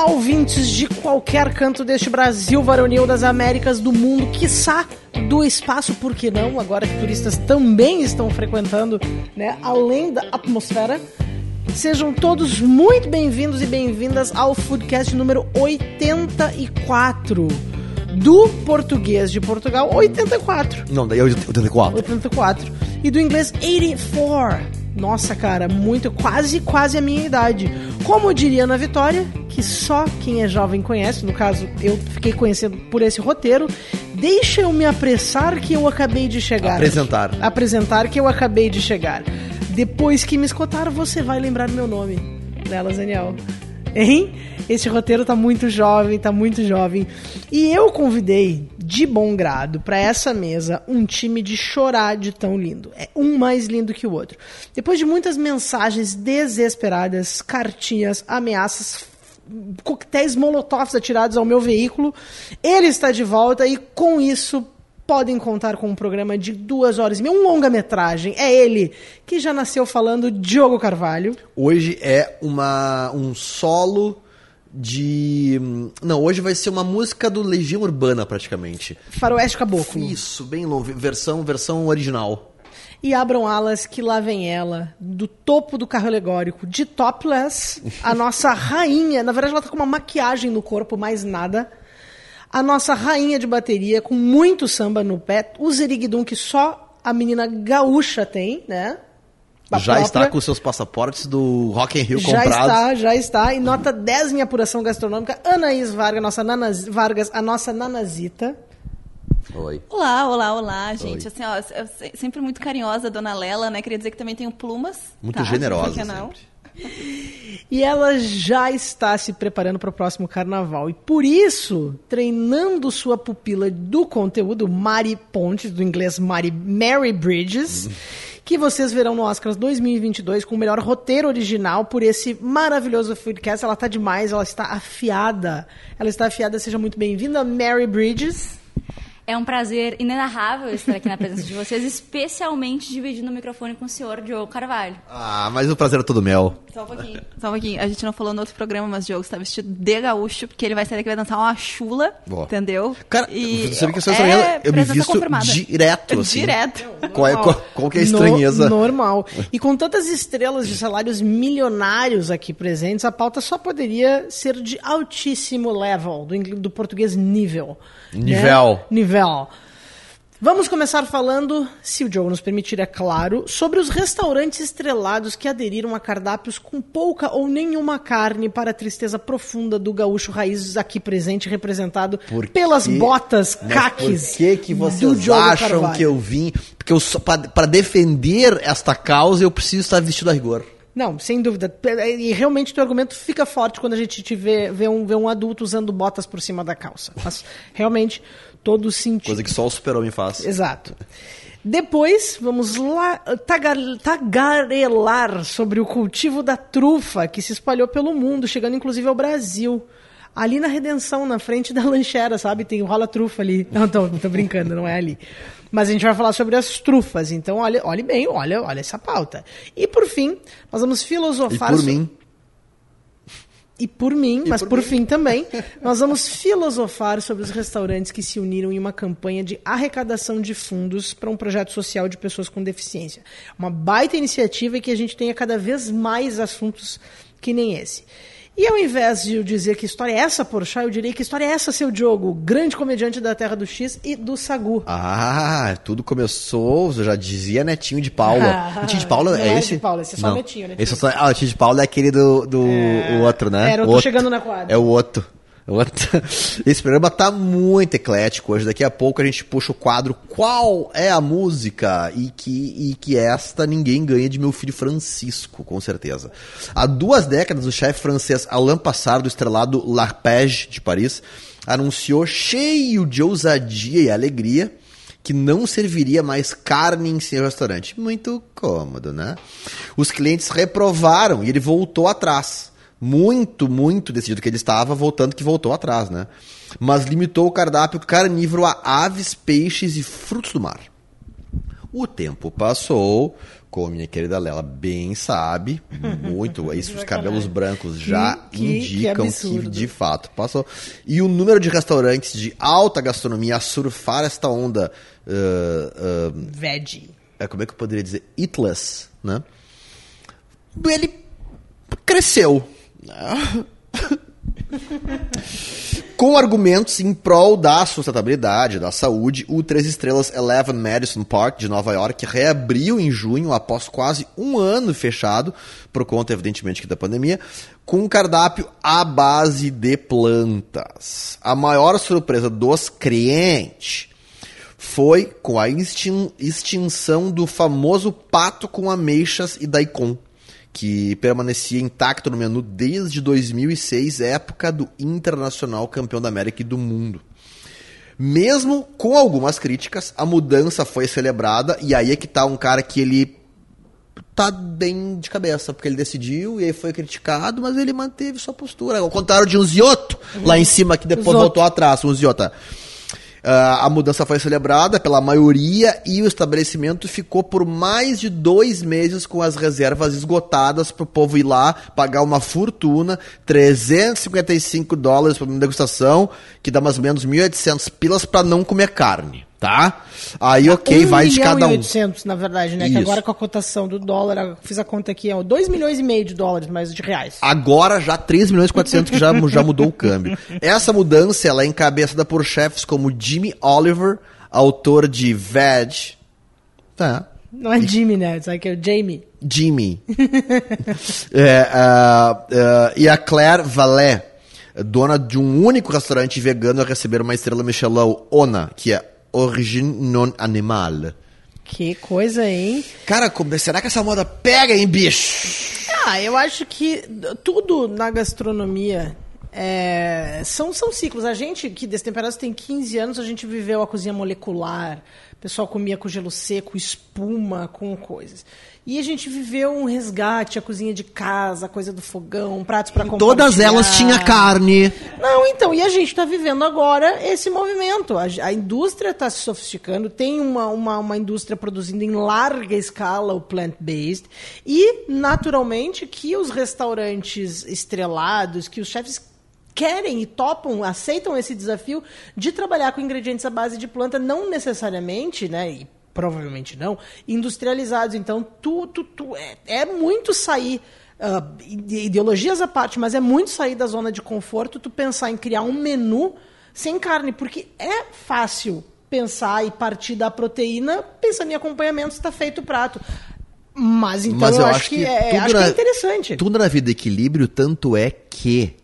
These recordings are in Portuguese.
Olá, ouvintes de qualquer canto deste Brasil, varonil das Américas, do mundo, quiçá do espaço, por que não? Agora que turistas também estão frequentando, né, além da atmosfera. Sejam todos muito bem-vindos e bem-vindas ao Foodcast número 84 do português de Portugal, 84. Não, daí é 84. 84. E do inglês 84. Nossa, cara, muito, quase, quase a minha idade. Como diria Ana Vitória, que só quem é jovem conhece, no caso, eu fiquei conhecendo por esse roteiro. Deixa eu me apressar que eu acabei de chegar. Apresentar. Apresentar que eu acabei de chegar. Depois que me escutar, você vai lembrar meu nome. Nelas, Daniel. Hein? Esse roteiro tá muito jovem, tá muito jovem. E eu convidei de bom grado para essa mesa um time de chorar de tão lindo. É um mais lindo que o outro. Depois de muitas mensagens desesperadas, cartinhas, ameaças, coquetéis molotovs atirados ao meu veículo, ele está de volta e com isso podem contar com um programa de duas horas e meia, um longa-metragem. É ele que já nasceu falando Diogo Carvalho. Hoje é uma, um solo de. Não, hoje vai ser uma música do Legião Urbana, praticamente. Faroeste Caboclo. Isso, bem longo. Versão, versão original. E abram alas que lá vem ela, do topo do carro alegórico, de topless, a nossa rainha. Na verdade, ela tá com uma maquiagem no corpo, mais nada a nossa rainha de bateria com muito samba no pé, o Zerigdum que só a menina gaúcha tem, né? A já própria. está com seus passaportes do Rock in Rio já comprados. Já está, já está. E nota 10 em apuração gastronômica. Anaís Vargas, nossa Nana, Vargas, a nossa Nanazita. Oi. Olá, olá, olá, gente. Oi. Assim, ó, sempre muito carinhosa, dona Lela, né? Queria dizer que também tenho plumas. Muito tá? generosa. Sempre. E ela já está se preparando para o próximo carnaval. E por isso, treinando sua pupila do conteúdo, Mari Pontes, do inglês Mari, Mary Bridges, uhum. que vocês verão no Oscars 2022 com o melhor roteiro original por esse maravilhoso Foodcast. Ela está demais, ela está afiada. Ela está afiada, seja muito bem-vinda, Mary Bridges. É um prazer inenarrável estar aqui na presença de vocês, especialmente dividindo o microfone com o senhor Diogo Carvalho. Ah, mas o prazer é todo meu. Só um pouquinho. Só um pouquinho. A gente não falou no outro programa, mas o Diogo está vestido de gaúcho, porque ele vai sair daqui e vai dançar uma chula, Boa. entendeu? Cara, e você sabe que eu? É eu me visto confirmada. direto, assim. Direto. Qual, é, qual, qual que é a estranheza? No, normal. E com tantas estrelas de salários milionários aqui presentes, a pauta só poderia ser de altíssimo level, do, do português nível. Nível. Né? Nível. Vamos começar falando, se o Joe nos permitir, é claro, sobre os restaurantes estrelados que aderiram a cardápios com pouca ou nenhuma carne para a tristeza profunda do gaúcho raiz aqui presente, representado por pelas botas caques. Por que, que vocês acham que eu vim? Porque para defender esta causa eu preciso estar vestido a rigor. Não, sem dúvida. E realmente o argumento fica forte quando a gente te vê, vê, um, vê um adulto usando botas por cima da calça. Faz realmente todo sentido. Coisa que só o super-homem faz. Exato. Depois, vamos lá tagar, tagarelar sobre o cultivo da trufa que se espalhou pelo mundo, chegando inclusive ao Brasil. Ali na Redenção, na frente da lanchera, sabe? Tem o rola trufa ali. Não, tô, tô brincando, não é ali. Mas a gente vai falar sobre as trufas. Então, olhe, olhe bem, olha, olha essa pauta. E por fim, nós vamos filosofar. E por mim. E por mim, e mas por, por fim também, nós vamos filosofar sobre os restaurantes que se uniram em uma campanha de arrecadação de fundos para um projeto social de pessoas com deficiência. Uma baita iniciativa e que a gente tenha cada vez mais assuntos que nem esse. E ao invés de eu dizer que história é essa, Porchat, eu diria que história é essa, seu Diogo, grande comediante da Terra do X e do Sagu. Ah, tudo começou, eu já dizia Netinho de Paula. Ah, Netinho de Paula é, é esse? De Paula, esse é só. Netinho, Netinho. Esse é só, ah, o Netinho de Paula é aquele do, do é, o outro, né? Era, eu tô outro. chegando na quadra. É o outro. Esse programa tá muito eclético hoje. Daqui a pouco a gente puxa o quadro Qual é a música? E que, e que esta ninguém ganha de meu filho Francisco, com certeza. Há duas décadas, o chefe francês Alain Passard, do estrelado L'Arpège de Paris, anunciou cheio de ousadia e alegria que não serviria mais carne em seu restaurante. Muito cômodo, né? Os clientes reprovaram e ele voltou atrás muito, muito decidido que ele estava, voltando que voltou atrás, né? Mas limitou o cardápio carnívoro a aves, peixes e frutos do mar. O tempo passou, como minha querida Lela bem sabe, muito, isso os cabelos brancos já Que- indicam que que, de fato passou. E o número de restaurantes de alta gastronomia a surfar esta onda, ah, Veggie. é, como é que eu poderia dizer, eatless, né? Ele cresceu. Com argumentos em prol da sustentabilidade, da saúde, o Três Estrelas Eleven Madison Park de Nova York reabriu em junho, após quase um ano fechado, por conta, evidentemente, da pandemia, com um cardápio à base de plantas. A maior surpresa dos clientes foi com a extin- extinção do famoso pato com ameixas e daikon, que permanecia intacto no menu desde 2006, época do Internacional Campeão da América e do Mundo. Mesmo com algumas críticas, a mudança foi celebrada e aí é que tá um cara que ele tá bem de cabeça, porque ele decidiu e aí foi criticado, mas ele manteve sua postura. Ao contrário de um Zioto lá em cima, que depois voltou atrás, um Ziota. Ah, a mudança foi celebrada pela maioria e o estabelecimento ficou por mais de dois meses com as reservas esgotadas para o povo ir lá pagar uma fortuna, 355 dólares para uma degustação, que dá mais ou menos 1.800 pilas para não comer carne, tá? Aí, ok, um vai de cada um. 800, na verdade, né? Que Isso. agora com a cotação do dólar, fiz a conta aqui, ó, 2 milhões e meio de dólares, mas de reais. Agora já 3 milhões e 400 que já, já mudou o câmbio. Essa mudança ela é encabeçada por chefes como Jimmy Oliver, autor de Veg. Tá. Não é Jimmy, né? Sabe que é o Jamie. Jimmy. É, ah, ah, e a Claire Vallet, dona de um único restaurante vegano a receber uma estrela Michelin Ona, que é Origine Non Animal. Que coisa, hein? Cara, como- será que essa moda pega, hein, bicho? Ah, eu acho que tudo na gastronomia é, são, são ciclos. A gente, que Destemperados tem 15 anos, a gente viveu a cozinha molecular. O pessoal comia com gelo seco, espuma, com coisas. E a gente viveu um resgate, a cozinha de casa, a coisa do fogão, pratos para Todas elas tinham carne. Não, então, e a gente está vivendo agora esse movimento. A, a indústria está se sofisticando, tem uma, uma, uma indústria produzindo em larga escala o plant-based, e, naturalmente, que os restaurantes estrelados, que os chefes querem e topam, aceitam esse desafio de trabalhar com ingredientes à base de planta, não necessariamente, né? E provavelmente não, industrializados. Então, tu, tu, tu é, é muito sair. ide- ideologias à parte, mas é muito sair da zona de conforto tu pensar em criar um menu sem carne, porque é fácil pensar e partir da proteína pensando em acompanhamento está feito o prato. Mas então Mas eu, acho que, é, acho que é interessante. Tudo na vida é equilíbrio, tanto é que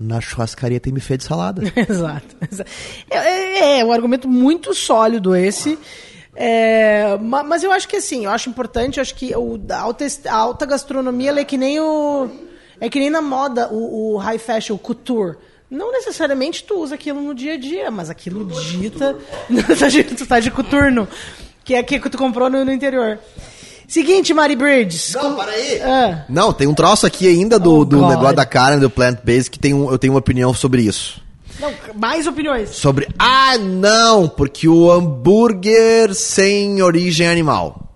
na churrascaria tem buffet de salada. Exato. exa- É, é, é um argumento muito sólido esse. É, ma- mas eu acho que assim, eu acho importante, eu acho que o, a, alta, a alta gastronomia é que nem o. É que nem na moda, o, o high fashion, o couture. Não necessariamente tu usa aquilo no dia a dia, mas aquilo dita. tu tá de coturno. Que é aquilo que tu comprou no, no interior. Seguinte, Mari Bridges. Não, como- para aí. Ah. Não, tem um troço aqui ainda do, Oh, do God. negócio da carne, do plant-based, que tem um, eu tenho uma opinião sobre isso. Não, mais opiniões. Sobre. Ah, não! Porque o hambúrguer sem origem animal.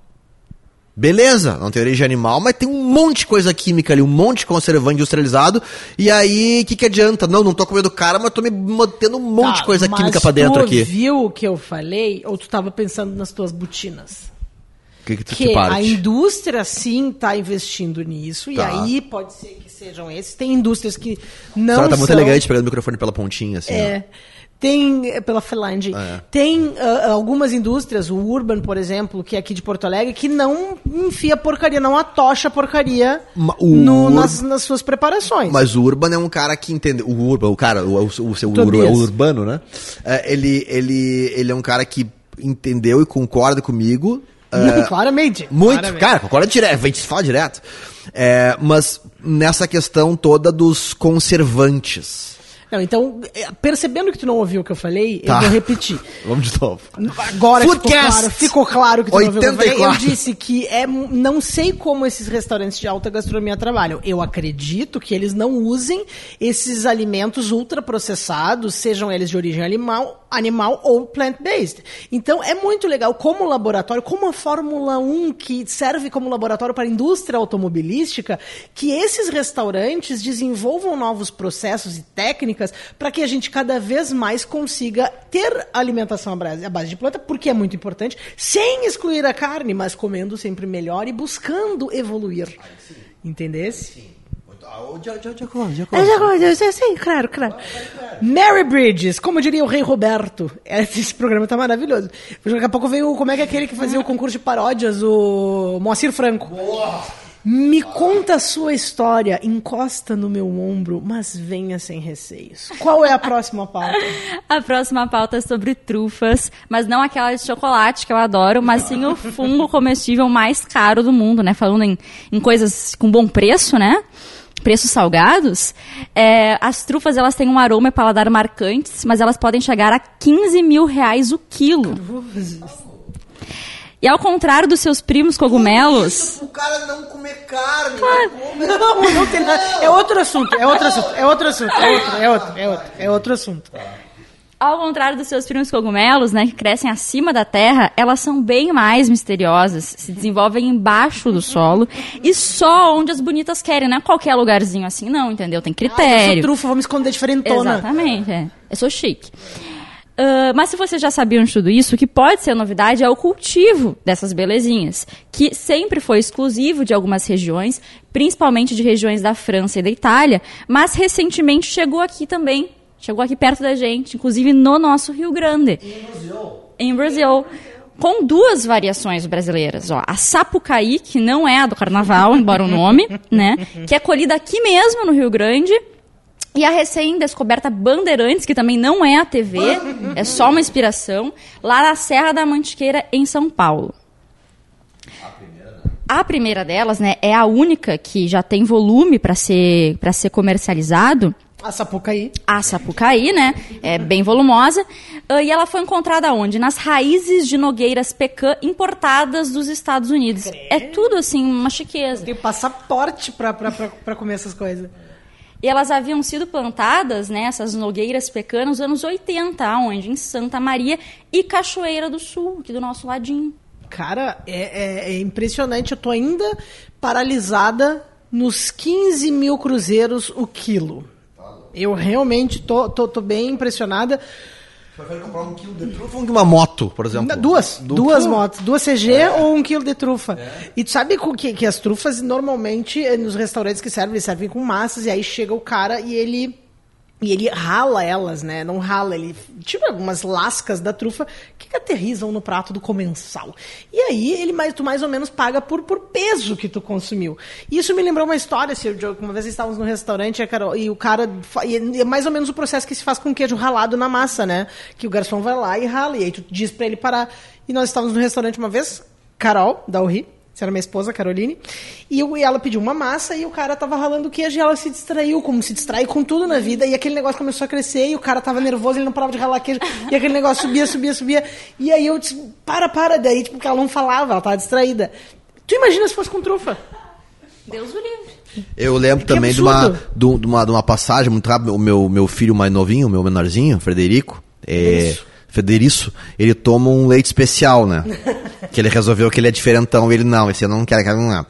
Beleza, não tem origem animal, mas tem um monte de coisa química ali, um monte de conservante industrializado. E aí, o que, que adianta? Não, não tô comendo cara, mas tô me mantendo um monte de Tá, coisa mas química pra dentro tu aqui. viu o que eu falei ou tu tava pensando nas tuas botinas? Que, que Que a indústria sim está investindo nisso e Tá. aí pode ser que sejam esses. Tem indústrias que não A senhora tá muito são- elegante pegando o microfone pela pontinha, assim. É. Tem, é, pela falange, É. tem ah, algumas indústrias, o Urban, por exemplo, que é aqui de Porto Alegre, que não enfia porcaria, não atocha porcaria no- Ur- nas, nas suas preparações. Mas o Urban é um cara que entendeu. O Urban, o cara, o, o, o seu. Ur, é o urbano, né? É, ele, ele, ele é um cara que entendeu e concorda comigo. É, claramente. Muito, claramente. cara, concorda direto, a gente fala direto. É, mas nessa questão toda dos conservantes. Não, então, é, percebendo que tu não ouviu o que eu falei, Tá. eu vou repetir. Vamos de novo. Agora ficou claro, ficou claro que tu não ouviu o que eu falei. Eu 84. disse que é, não sei como esses restaurantes de alta gastronomia trabalham. Eu acredito que eles não usem esses alimentos ultraprocessados, sejam eles de origem animal, animal ou plant-based. Então é muito legal como laboratório, como a Fórmula 1 que serve como laboratório para a indústria automobilística, que esses restaurantes desenvolvam novos processos e técnicas para que a gente cada vez mais consiga ter alimentação à base de planta, porque é muito importante, sem excluir a carne, mas comendo sempre melhor e buscando evoluir. Entendesse? Sim. Já, já, já, já, sim, claro, claro. Mary Bridges, como diria o rei Roberto. Esse programa tá maravilhoso. Daqui a pouco veio, como é que é aquele que fazia o concurso de paródias, o Moacir Franco. Boa. Me conta a sua história, encosta no meu ombro, mas venha sem receios. Qual é a próxima pauta? a próxima pauta é sobre trufas, mas não aquela de chocolate que eu adoro, mas sim o fungo comestível mais caro do mundo, né? Falando em, em coisas com bom preço, né? Preços salgados, é, as trufas elas têm um aroma e paladar marcantes, mas elas podem chegar a 15 mil reais o quilo. E ao contrário dos seus primos cogumelos. O cara não comer carne. Claro. Não, não tem nada. É outro assunto, é outro assunto, é outro assunto, é outro, é outro, é outro, é outro assunto. Ao contrário dos seus primos cogumelos, né, que crescem acima da terra, elas são bem mais misteriosas, se desenvolvem embaixo do solo e só onde as bonitas querem, não é qualquer lugarzinho assim, não, entendeu? Tem critério. Ah, eu sou trufa, vamos esconder diferentona. Exatamente, é. Eu sou chique. Uh, mas se vocês já sabiam de tudo isso, o que pode ser novidade é o cultivo dessas belezinhas, que sempre foi exclusivo de algumas regiões, principalmente de regiões da França e da Itália, mas recentemente chegou aqui também Chegou aqui perto da gente, inclusive no nosso Rio Grande. Em Brasil. Em Brasil. Com duas variações brasileiras, ó. A Sapucaí, que não é a do carnaval, embora o nome, né? Que é colhida aqui mesmo no Rio Grande. E a recém-descoberta Bandeirantes, que também não é a TV, é só uma inspiração, lá na Serra da Mantiqueira, em São Paulo. A primeira, a primeira delas, né, é a única que já tem volume para ser, ser comercializado a Sapucaí. A Sapucaí, né? É bem volumosa. Uh, e ela foi encontrada onde? Nas raízes de nogueiras pecan importadas dos Estados Unidos. É tudo, assim, uma chiqueza. Tem passaporte para comer essas coisas. E elas haviam sido plantadas, né, essas nogueiras pecan, nos anos 80, onde? Em Santa Maria e Cachoeira do Sul, aqui do nosso ladinho. Cara, é, é, é impressionante. Eu tô ainda paralisada nos 15 mil cruzeiros o quilo. Eu realmente tô, tô, tô bem impressionada. Você vai comprar um quilo de trufa ou uma moto, por exemplo? Duas. Do duas motos. Duas CG é. ou um quilo de trufa. É. E tu sabe que, que as trufas, normalmente, eh, nos restaurantes que servem, eles servem com massas, e aí chega o cara e ele e ele rala elas, né? Não rala, ele tira algumas lascas da trufa que aterrizam no prato do comensal. E aí ele mais, tu mais ou menos paga por, por peso que tu consumiu. E isso me lembrou uma história, Sr. Joe, uma vez estávamos no restaurante e o cara. E é mais ou menos o processo que se faz com queijo ralado na massa, né? Que o garçom vai lá e rala. E aí tu diz para ele parar. E nós estávamos no restaurante uma vez, Carol, da Uri, era minha esposa, Caroline. E, eu, e ela pediu uma massa e o cara tava ralando o queijo e ela se distraiu, como se distrai com tudo na vida. E aquele negócio começou a crescer e o cara tava nervoso, ele não parava de ralar queijo. E aquele negócio subia, subia, subia. E aí eu disse, para, para. Daí, tipo, porque ela não falava, ela tava distraída. Tu imagina se fosse com trufa? Deus o livre. Eu lembro que também de uma, de, uma, de uma passagem muito rápida. O meu, meu filho mais novinho, o meu menorzinho, Frederico. É, Isso Federico, ele toma um leite especial, né? que ele resolveu que ele é diferentão, ele não, esse eu não quero, quero não.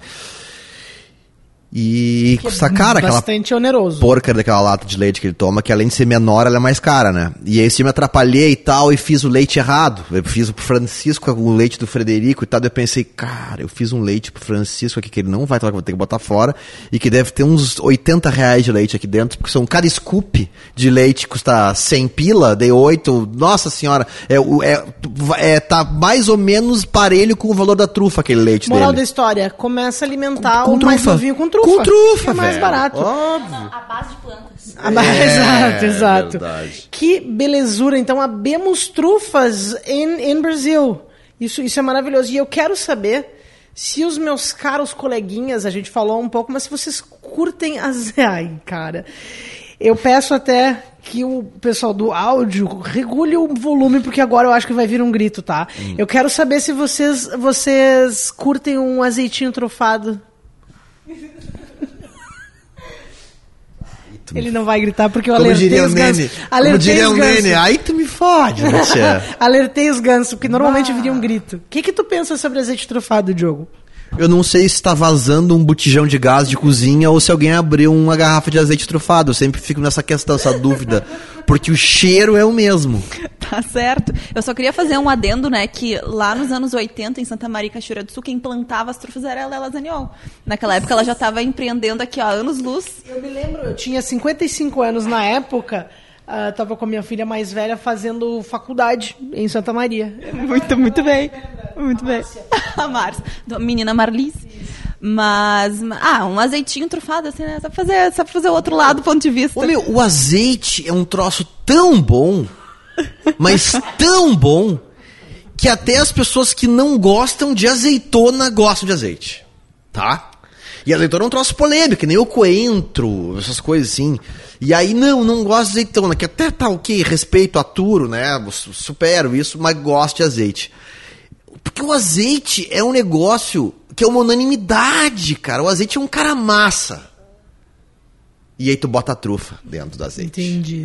E que custa é cara aquela bastante oneroso. porca daquela lata de leite que ele toma, que além de ser menor, ela é mais cara, né? E aí eu me atrapalhei e tal, e fiz o leite errado. Eu fiz o Francisco com o leite do Frederico e tal. Daí eu pensei, cara, eu fiz um leite pro Francisco aqui que ele não vai tomar, que vou ter que botar fora, e que deve ter uns 80 reais de leite aqui dentro, porque são cada scoop de leite custa 100 pila, dei 8. Nossa senhora, é, é, é, tá mais ou menos parelho com o valor da trufa aquele leite Moral dele. da história, começa a alimentar com, com o mais novinho com trufa. Com trufa, é mais velho. barato. Óbvio. A base de plantas. A base, é, exato, exato. Verdade. Que belezura. Então, abemos trufas em, em Brasil. Isso, isso é maravilhoso. E eu quero saber se os meus caros coleguinhas, a gente falou um pouco, mas se vocês curtem as. Ai, cara. Eu peço até que o pessoal do áudio regule o volume, porque agora eu acho que vai vir um grito, tá? Hum. Eu quero saber se vocês, vocês curtem um azeitinho trufado Ele não vai gritar porque eu Como alertei diria o os gansos. Nene. Como Alertei diria os o gansos. Nene. Aí tu me fode, né, tia? Alertei os gansos, porque normalmente viria um grito. O que que tu pensa sobre azeite trufado, Diogo? Eu não sei se tá vazando um botijão de gás de cozinha ou se alguém abriu uma garrafa de azeite trufado. Eu sempre fico nessa questão, essa dúvida. Porque o cheiro é o mesmo. Tá certo. Eu só queria fazer um adendo, né, que lá nos anos 80, em Santa Maria, Cachoeira do Sul, quem plantava as trufas era a Lela Zaniol. Naquela época ela já estava empreendendo aqui, ó, anos-luz. Eu me lembro, eu tinha 55 anos na época, ah, tava com a minha filha mais velha fazendo faculdade em Santa Maria. Muito, muito bem. Muito bem. A Márcia. Menina Marlice. Mas, ah, um azeitinho trufado, assim, né? Só pra fazer, só pra fazer o outro lado do ponto de vista. Ô, meu, o azeite é um troço tão bom, mas tão bom, que até as pessoas que não gostam de azeitona gostam de azeite. Tá? E azeitona é um troço polêmico, que nem o coentro, essas coisas assim. E aí, não, não gosto de azeitona, que até tá ok, respeito, aturo, né? su- Supero isso, mas gosto de azeite. Porque o azeite é um negócio que é uma unanimidade, cara. O azeite é um cara massa. E aí tu bota a trufa dentro do azeite. Entendi.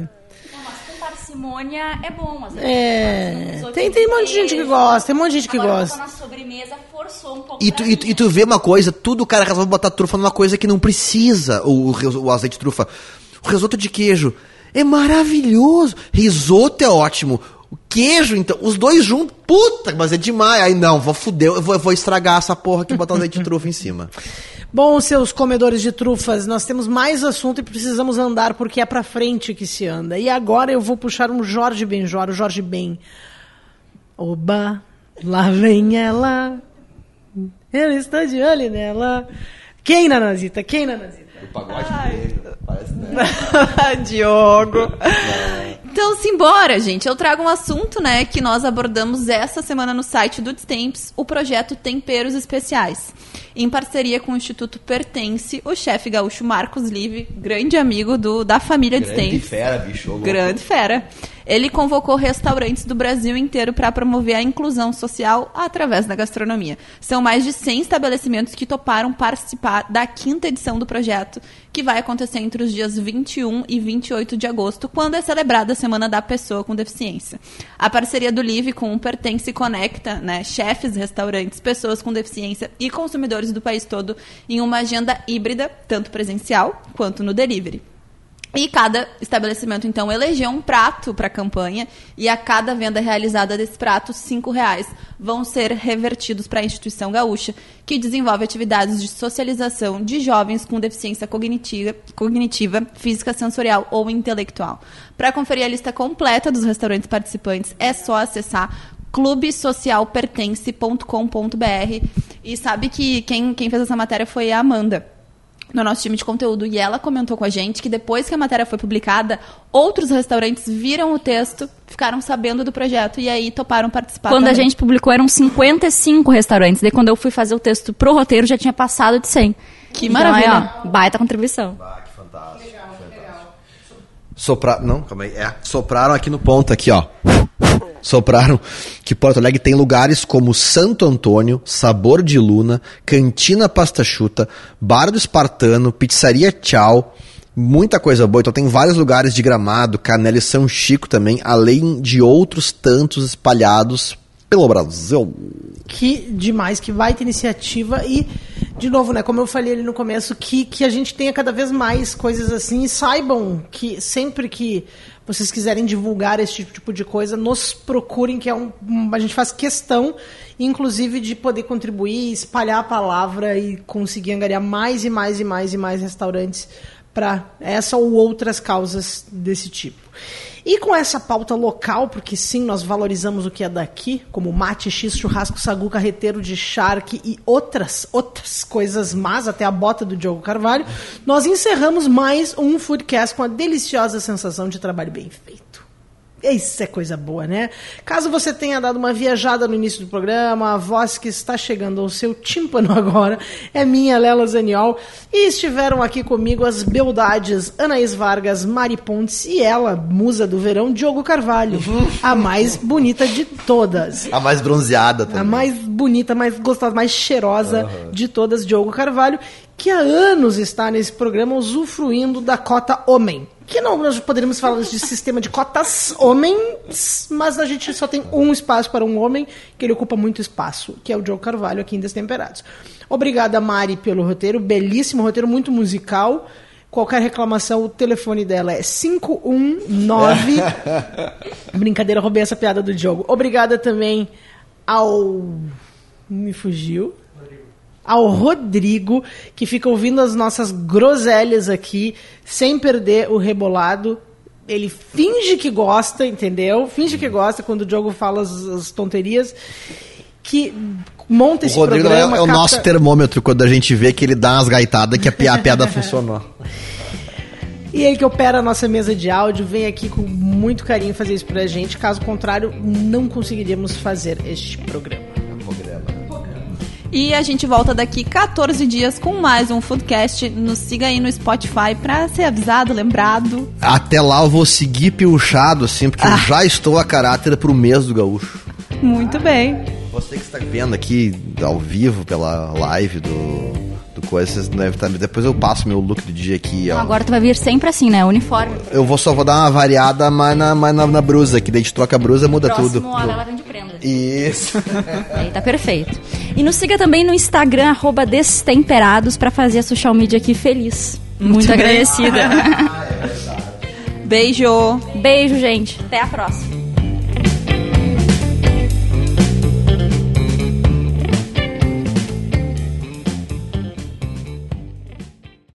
Não, mas com parcimônia é bom. Vezes. É, tem, tem um monte de gente que gosta, tem um monte de gente que Agora, gosta. na sobremesa forçou um pouco E tu, e, tu- e tu vê uma coisa, tudo o cara resolve botar trufa numa coisa que não precisa, o, o, azeite de trufa. O risoto de queijo é maravilhoso. Risoto é ótimo. O queijo, então, os dois juntos, puta, mas é demais. Aí não, vou fuder, eu vou, vou estragar essa porra que botar azeite de trufa em cima. Bom, seus comedores de trufas, nós temos mais assunto e precisamos andar porque é pra frente que se anda. E agora eu vou puxar um Jorge Benjor, o Jorge Ben. Oba, lá vem ela. Eu estou de olho nela. Quem, Nanazita? Quem, Nanazita? O pagode dele, parece, né? Diogo. Então, simbora, gente. Eu trago um assunto, né, que nós abordamos essa semana no site do Destempes, o projeto Temperos Especiais. Em parceria com o Instituto Pertence, o chefe gaúcho Marcos Live, grande amigo do, da família Grande Destempes. fera, bicho. louco. Grande fera. Ele convocou restaurantes do Brasil inteiro para promover a inclusão social através da gastronomia. São mais de 100 estabelecimentos que toparam participar da quinta edição do projeto, que vai acontecer entre os dias 21 e 28 de agosto, quando é celebrada a Semana da Pessoa com Deficiência. A parceria do Live com o Pertence conecta né, chefes, restaurantes, pessoas com deficiência e consumidores do país todo em uma agenda híbrida, tanto presencial quanto no delivery. E cada estabelecimento, então, elegeu um prato para a campanha e a cada venda realizada desse prato, cinco reais vão ser revertidos para a instituição gaúcha, que desenvolve atividades de socialização de jovens com deficiência cognitiva, cognitiva física, sensorial ou intelectual. Para conferir a lista completa dos restaurantes participantes, é só acessar clubesocialpertence.com.br e sabe que quem, quem fez essa matéria foi a Amanda no nosso time de conteúdo e ela comentou com a gente que depois que a matéria foi publicada, outros restaurantes viram o texto, ficaram sabendo do projeto e aí toparam participar. Quando a também. gente publicou, eram 55 restaurantes. Daí, quando eu fui fazer o texto pro roteiro, já tinha passado de 100. Que Então, maravilha. aí, ó, baita contribuição. Ah, que fantástico. fantástico. Sopra... Não, calma aí. É, sopraram aqui no ponto, aqui, ó. Sopraram que Porto Alegre tem lugares como Santo Antônio, Sabor de Luna, Cantina Pasta Chuta, Bar do Espartano, Pizzaria Tchau, muita coisa boa. Então tem vários lugares de Gramado, Canela e São Chico também, além de outros tantos espalhados pelo Brasil. Que demais, que baita iniciativa e, de novo, né, como eu falei ali no começo, que, que a gente tenha cada vez mais coisas assim e saibam que sempre que vocês quiserem divulgar esse tipo de coisa, nos procurem, que é um- a gente faz questão, inclusive, de poder contribuir, espalhar a palavra e conseguir angariar mais e mais e mais e mais restaurantes para essa ou outras causas desse tipo. E com essa pauta local, porque sim, nós valorizamos o que é daqui, como mate, x, churrasco, sagu, carreteiro de charque e outras, outras coisas más, até a bota do Diogo Carvalho, nós encerramos mais um Foodcast com a deliciosa sensação de trabalho bem feito. Isso é coisa boa, né? Caso você tenha dado uma viajada no início do programa, a voz que está chegando ao seu tímpano agora é minha, Lela Zaniol. E estiveram aqui comigo as beldades Anaís Vargas, Mari Pontes e ela, musa do verão, Diogo Carvalho. A mais bonita de todas. A mais bronzeada também. A mais bonita, mais gostosa, mais cheirosa de todas, Diogo Carvalho, que há anos está nesse programa usufruindo da cota homem. Que não, nós poderíamos falar de sistema de cotas homens, mas a gente só tem um espaço para um homem, que ele ocupa muito espaço, que é o Diogo Carvalho aqui em Destemperados. Obrigada, Mari, pelo roteiro, belíssimo roteiro, muito musical. Qualquer reclamação, o telefone dela é 519. Brincadeira, roubei essa piada do Diogo. Obrigada também ao. Me fugiu. Ao Rodrigo, que fica ouvindo as nossas groselhas aqui, sem perder o rebolado. Ele finge que gosta, entendeu? Finge que gosta quando o Diogo fala as, as tonterias. Que monta O esse Rodrigo não é, programa. é o capta- nosso termômetro quando a gente vê que ele dá umas gaitadas que a piada funcionou. E ele que opera a nossa mesa de áudio vem aqui com muito carinho fazer isso pra gente. Caso contrário, não conseguiríamos fazer este programa. E a gente volta daqui 14 dias com mais um Foodcast. Nos siga aí no Spotify pra ser avisado, lembrado. Até lá eu vou seguir piochado, assim, porque eu já estou a caráter pro mês do gaúcho. Muito bem. Você que está vendo aqui ao vivo pela live do, do coisa, vocês devem estar. Depois eu passo meu look do dia aqui. Ó. Agora tu vai vir sempre assim, né? Uniforme. Eu vou só vou dar uma variada, mas na, mas na, na brusa, que daí a gente troca a brusa muda Próximo, tudo. a Lela vem de prenda. Isso. Aí tá perfeito. E nos siga também no Instagram, arroba Destemperados, pra fazer a social media aqui feliz. Muito agradecida. Beijo. Beijo, gente. Até a próxima.